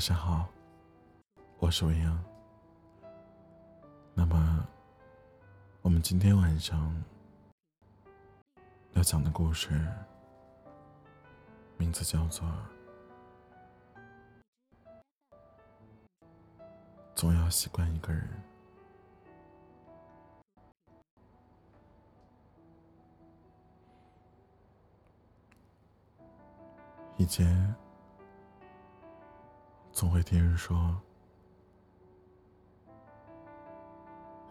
晚上好，我是未央。那么，我们今天晚上要讲的故事，名字叫做《总要习惯一个人》。以前总会听人说，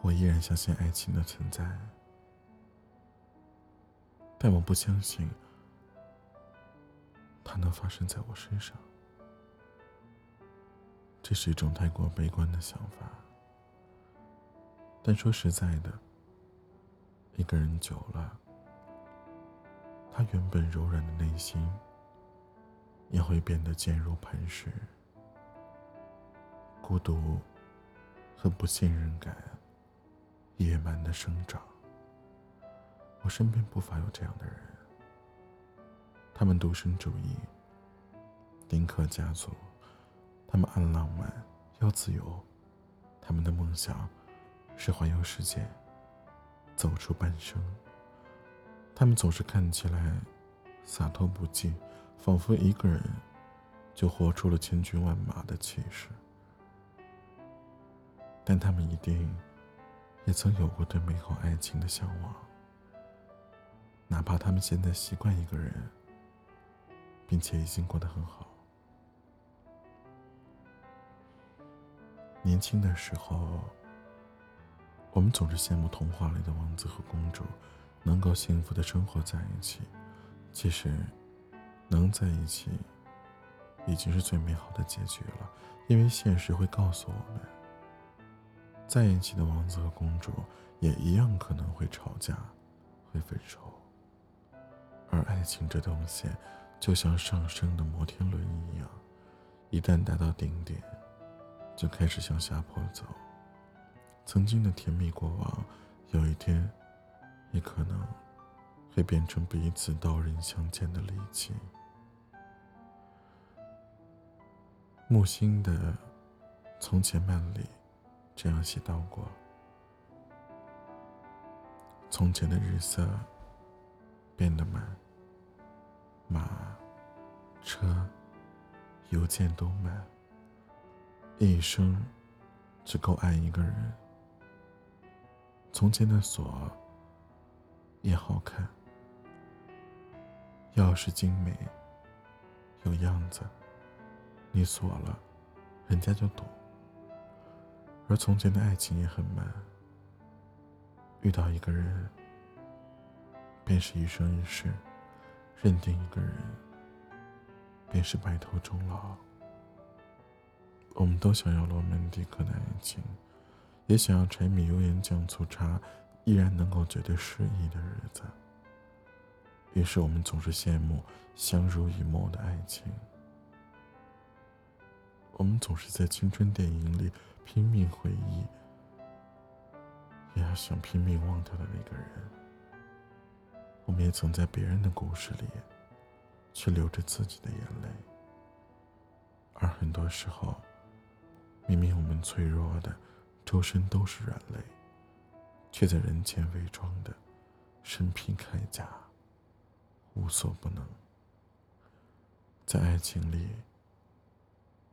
我依然相信爱情的存在，但我不相信它能发生在我身上。这是一种太过悲观的想法。但说实在的，一个人久了，他原本柔软的内心。也会变得坚如磐石，孤独和不信任感野蛮的生长。我身边不乏有这样的人，他们独身主义，丁克家族，他们爱浪漫，要自由，他们的梦想是环游世界，走出半生。他们总是看起来洒脱不羁。仿佛一个人，就活出了千军万马的气势。但他们一定也曾有过对美好爱情的向往，哪怕他们现在习惯一个人，并且已经过得很好。年轻的时候，我们总是羡慕童话里的王子和公主能够幸福的生活在一起，其实。能在一起，已经是最美好的结局了。因为现实会告诉我们，在一起的王子和公主也一样可能会吵架，会分手。而爱情这东西，就像上升的摩天轮一样，一旦达到顶点，就开始向下坡走。曾经的甜蜜过往，有一天，也可能会变成彼此刀刃相见的利器。木心的《从前慢》里这样写到过：从前的日色变得慢，马、车、邮件都慢，一生只够爱一个人。从前的锁也好看，钥匙精美，有样子。你锁了，人家就懂。而从前的爱情也很慢，遇到一个人，便是一生一世；认定一个人，便是白头终老。我们都想要罗曼蒂克的爱情，也想要柴米油盐酱醋茶依然能够绝对适宜的日子。于是我们总是羡慕相濡以沫的爱情。我们总是在青春电影里拼命回忆，也要想拼命忘掉的那个人。我们也曾在别人的故事里，去流着自己的眼泪。而很多时候，明明我们脆弱的，周身都是软肋，却在人前伪装的身披铠甲，无所不能。在爱情里。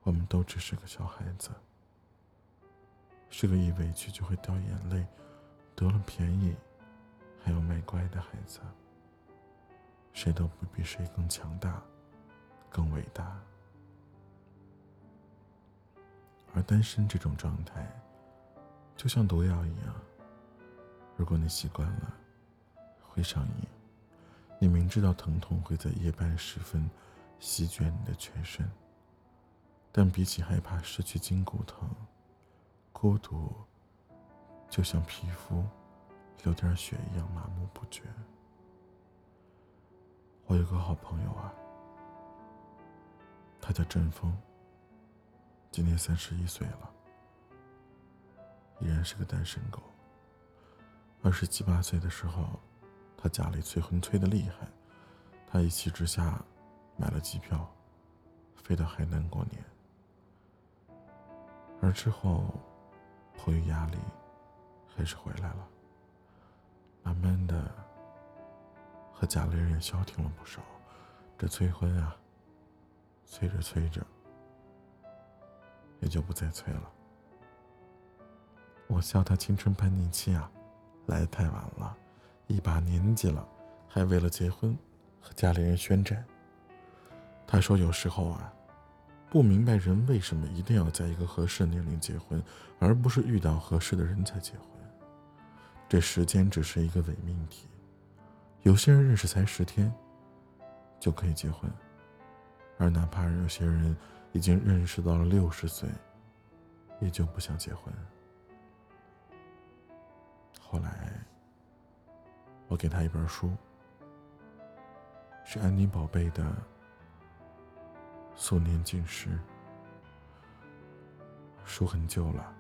我们都只是个小孩子，是个一委屈就会掉眼泪、得了便宜还要卖乖的孩子。谁都不比谁更强大、更伟大。而单身这种状态，就像毒药一样，如果你习惯了，会上瘾。你明知道疼痛会在夜半时分席卷你的全身。但比起害怕失去筋骨疼，孤独就像皮肤流点血一样麻木不绝。我有个好朋友啊，他叫振峰，今年三十一岁了，依然是个单身狗。二十七八岁的时候，他家里催婚催的厉害，他一气之下买了机票，飞到海南过年。而之后，迫于压力，还是回来了。慢慢的，和家里人也消停了不少。这催婚啊，催着催着，也就不再催了。我笑他青春叛逆期啊，来的太晚了，一把年纪了，还为了结婚和家里人宣战。他说有时候啊。不明白人为什么一定要在一个合适的年龄结婚，而不是遇到合适的人才结婚。这时间只是一个伪命题。有些人认识才十天，就可以结婚，而哪怕有些人已经认识到了六十岁，也就不想结婚。后来，我给他一本书，是安妮宝贝的。素年锦时，书很旧了，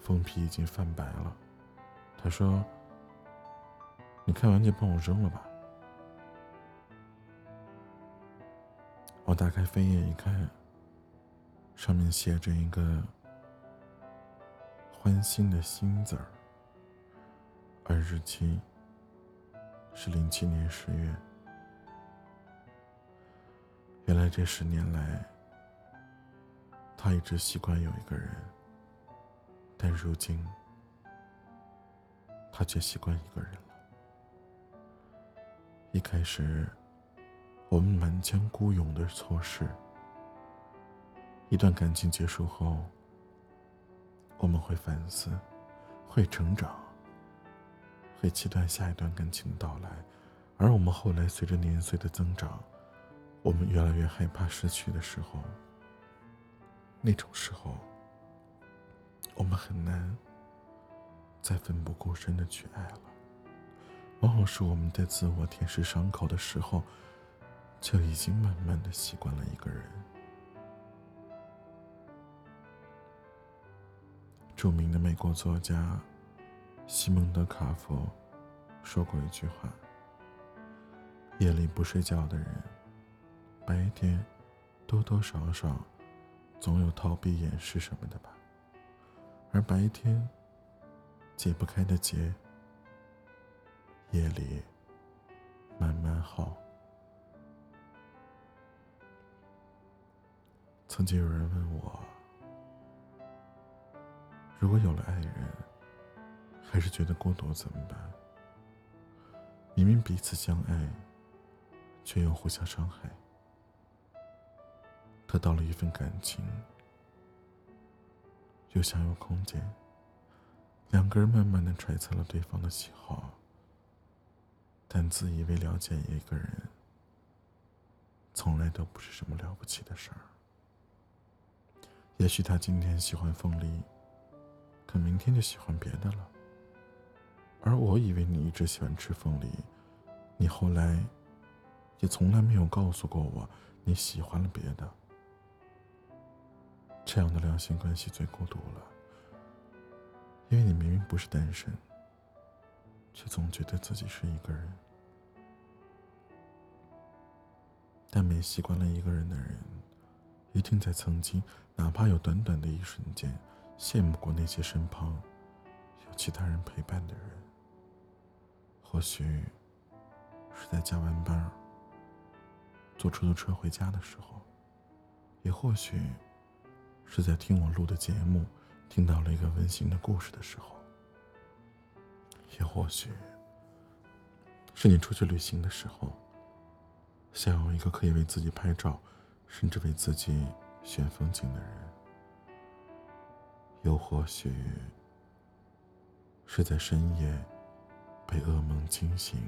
封皮已经泛白了。他说：“你看完就帮我扔了吧。”我打开扉页一看，上面写着一个“欢欣”的“欣”字儿，而日期是零七年十月。原来这十年来，他一直习惯有一个人，但如今，他却习惯一个人了。一开始，我们满腔孤勇的错事，一段感情结束后，我们会反思，会成长，会期待下一段感情的到来，而我们后来随着年岁的增长。我们越来越害怕失去的时候，那种时候，我们很难再奋不顾身的去爱了。往往是我们在自我舔舐伤口的时候，就已经慢慢的习惯了一个人。著名的美国作家西蒙德·卡佛说过一句话：“夜里不睡觉的人。”白天，多多少少，总有逃避、掩饰什么的吧。而白天解不开的结，夜里慢慢耗。曾经有人问我，如果有了爱人，还是觉得孤独怎么办？明明彼此相爱，却又互相伤害。得到了一份感情，又想有空间。两个人慢慢的揣测了对方的喜好，但自以为了解一个人，从来都不是什么了不起的事儿。也许他今天喜欢凤梨，可明天就喜欢别的了。而我以为你一直喜欢吃凤梨，你后来也从来没有告诉过我你喜欢了别的。这样的两性关系最孤独了，因为你明明不是单身，却总觉得自己是一个人。但每习惯了一个人的人，一定在曾经，哪怕有短短的一瞬间，羡慕过那些身旁有其他人陪伴的人。或许是在加完班，坐出租车回家的时候，也或许。是在听我录的节目，听到了一个温馨的故事的时候，也或许是你出去旅行的时候，想要一个可以为自己拍照，甚至为自己选风景的人，又或许是在深夜被噩梦惊醒，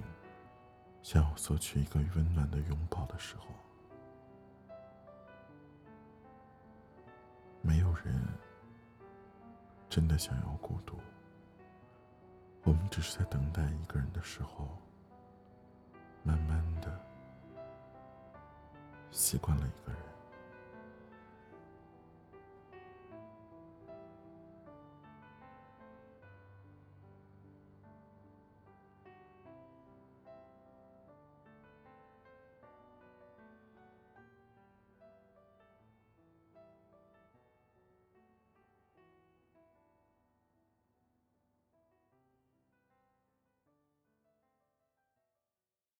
想要索取一个温暖的拥抱的时候。没有人真的想要孤独，我们只是在等待一个人的时候，慢慢的习惯了一个人。